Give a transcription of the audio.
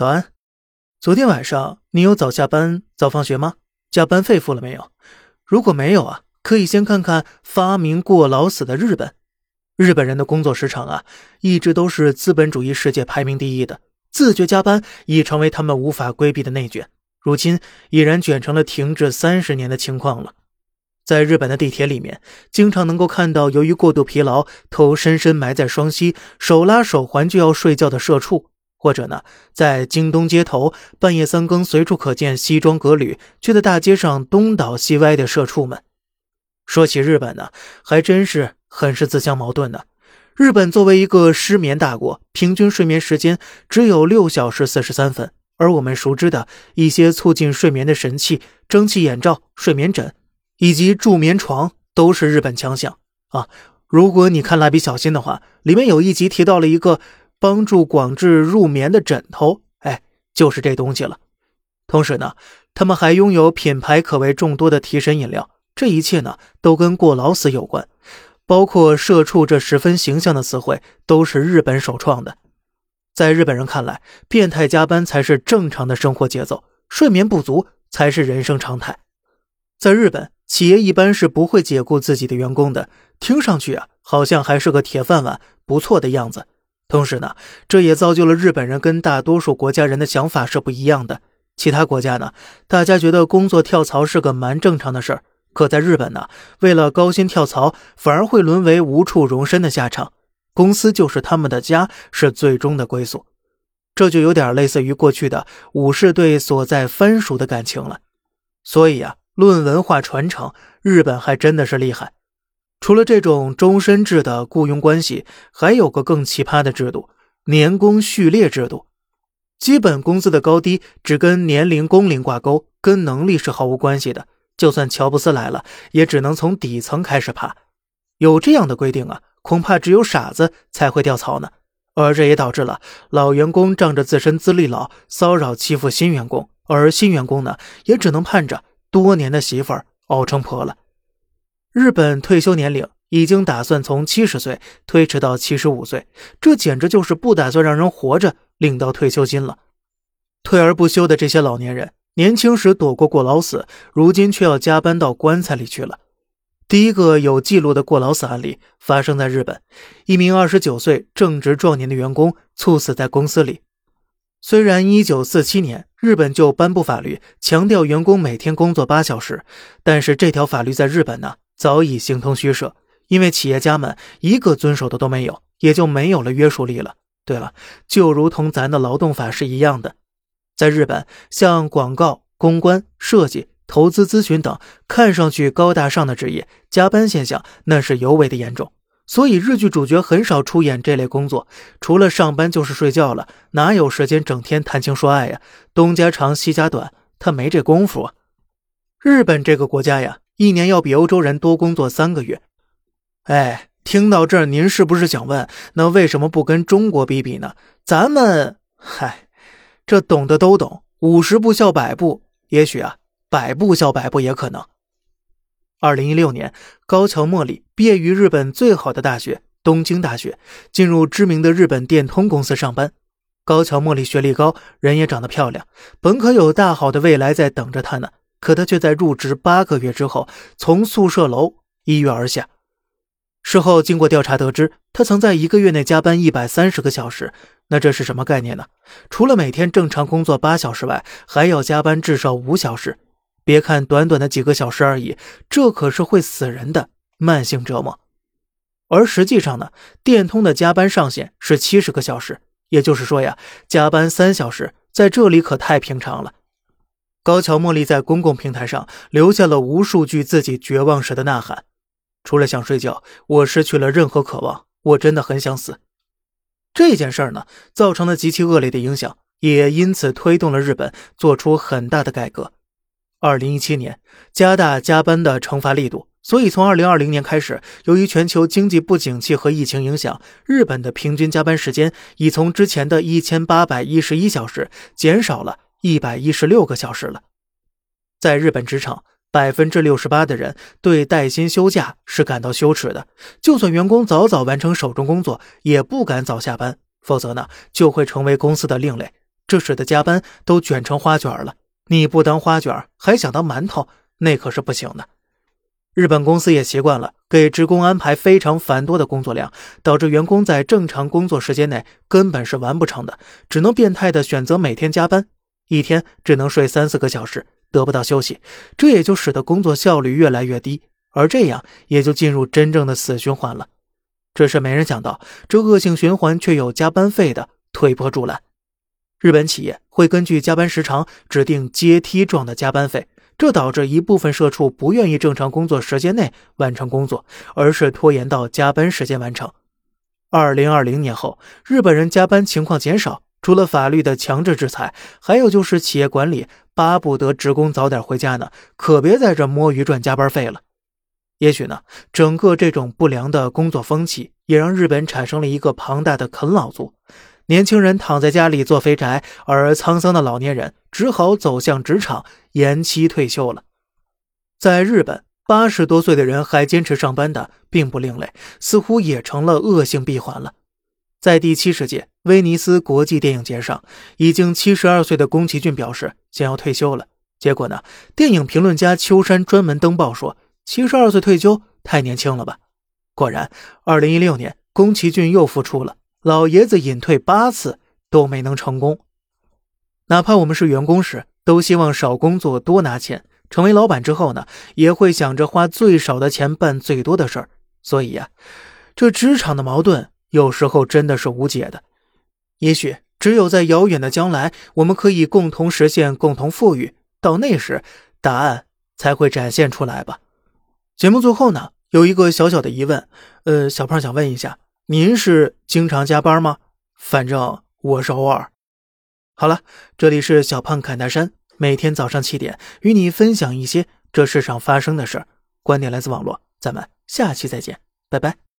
早安。昨天晚上你有早下班、早放学吗？加班费付了没有？如果没有啊，可以先看看发明过劳死的日本。日本人的工作时长啊，一直都是资本主义世界排名第一的。自觉加班已成为他们无法规避的内卷，如今已然卷成了停滞三十年的情况了。在日本的地铁里面，经常能够看到由于过度疲劳，头深深埋在双膝，手拉手环就要睡觉的社畜。或者呢，在京东街头半夜三更随处可见西装革履却在大街上东倒西歪的社畜们。说起日本呢，还真是很是自相矛盾的。日本作为一个失眠大国，平均睡眠时间只有六小时四十三分，而我们熟知的一些促进睡眠的神器——蒸汽眼罩、睡眠枕以及助眠床，都是日本强项啊。如果你看蜡笔小新的话，里面有一集提到了一个。帮助广志入眠的枕头，哎，就是这东西了。同时呢，他们还拥有品牌可谓众多的提神饮料。这一切呢，都跟过劳死有关，包括“社畜”这十分形象的词汇，都是日本首创的。在日本人看来，变态加班才是正常的生活节奏，睡眠不足才是人生常态。在日本，企业一般是不会解雇自己的员工的。听上去啊，好像还是个铁饭碗，不错的样子。同时呢，这也造就了日本人跟大多数国家人的想法是不一样的。其他国家呢，大家觉得工作跳槽是个蛮正常的事儿，可在日本呢，为了高薪跳槽，反而会沦为无处容身的下场。公司就是他们的家，是最终的归宿。这就有点类似于过去的武士对所在藩属的感情了。所以啊，论文化传承，日本还真的是厉害。除了这种终身制的雇佣关系，还有个更奇葩的制度——年功序列制度。基本工资的高低只跟年龄、工龄挂钩，跟能力是毫无关系的。就算乔布斯来了，也只能从底层开始爬。有这样的规定啊，恐怕只有傻子才会跳槽呢。而这也导致了老员工仗着自身资历老，骚扰欺负新员工，而新员工呢，也只能盼着多年的媳妇儿熬成婆了。日本退休年龄已经打算从七十岁推迟到七十五岁，这简直就是不打算让人活着领到退休金了。退而不休的这些老年人，年轻时躲过过劳死，如今却要加班到棺材里去了。第一个有记录的过劳死案例发生在日本，一名二十九岁正值壮年的员工猝死在公司里。虽然一九四七年日本就颁布法律，强调员工每天工作八小时，但是这条法律在日本呢？早已形同虚设，因为企业家们一个遵守的都没有，也就没有了约束力了。对了，就如同咱的劳动法是一样的，在日本，像广告、公关、设计、投资咨询等看上去高大上的职业，加班现象那是尤为的严重。所以日剧主角很少出演这类工作，除了上班就是睡觉了，哪有时间整天谈情说爱呀？东家长西家短，他没这功夫啊。日本这个国家呀。一年要比欧洲人多工作三个月，哎，听到这儿，您是不是想问，那为什么不跟中国比比呢？咱们，嗨，这懂的都懂，五十步笑百步，也许啊，百步笑百步也可能。二零一六年，高桥茉莉毕业于日本最好的大学东京大学，进入知名的日本电通公司上班。高桥茉莉学历高，人也长得漂亮，本可有大好的未来在等着她呢。可他却在入职八个月之后，从宿舍楼一跃而下。事后经过调查得知，他曾在一个月内加班一百三十个小时。那这是什么概念呢？除了每天正常工作八小时外，还要加班至少五小时。别看短短的几个小时而已，这可是会死人的慢性折磨。而实际上呢，电通的加班上限是七十个小时，也就是说呀，加班三小时在这里可太平常了。高桥茉莉在公共平台上留下了无数句自己绝望时的呐喊：“除了想睡觉，我失去了任何渴望，我真的很想死。”这件事儿呢，造成了极其恶劣的影响，也因此推动了日本做出很大的改革。二零一七年，加大加班的惩罚力度，所以从二零二零年开始，由于全球经济不景气和疫情影响，日本的平均加班时间已从之前的一千八百一十一小时减少了。一百一十六个小时了，在日本职场，百分之六十八的人对带薪休假是感到羞耻的。就算员工早早完成手中工作，也不敢早下班，否则呢就会成为公司的另类。这使得加班都卷成花卷了。你不当花卷，还想当馒头，那可是不行的。日本公司也习惯了给职工安排非常繁多的工作量，导致员工在正常工作时间内根本是完不成的，只能变态的选择每天加班，一天只能睡三四个小时，得不到休息，这也就使得工作效率越来越低，而这样也就进入真正的死循环了。只是没人想到，这恶性循环却有加班费的推波助澜。日本企业会根据加班时长指定阶梯状的加班费，这导致一部分社畜不愿意正常工作时间内完成工作，而是拖延到加班时间完成。二零二零年后，日本人加班情况减少，除了法律的强制制裁，还有就是企业管理巴不得职工早点回家呢，可别在这摸鱼赚加班费了。也许呢，整个这种不良的工作风气，也让日本产生了一个庞大的啃老族。年轻人躺在家里做肥宅，而沧桑的老年人只好走向职场，延期退休了。在日本，八十多岁的人还坚持上班的并不另类，似乎也成了恶性闭环了。在第七十届威尼斯国际电影节上，已经七十二岁的宫崎骏表示想要退休了。结果呢，电影评论家秋山专门登报说：“七十二岁退休太年轻了吧？”果然，二零一六年，宫崎骏又复出了。老爷子隐退八次都没能成功，哪怕我们是员工时，都希望少工作多拿钱。成为老板之后呢，也会想着花最少的钱办最多的事儿。所以呀，这职场的矛盾有时候真的是无解的。也许只有在遥远的将来，我们可以共同实现共同富裕，到那时答案才会展现出来吧。节目最后呢，有一个小小的疑问，呃，小胖想问一下。您是经常加班吗？反正我是偶尔。好了，这里是小胖侃大山，每天早上七点与你分享一些这世上发生的事儿。观点来自网络，咱们下期再见，拜拜。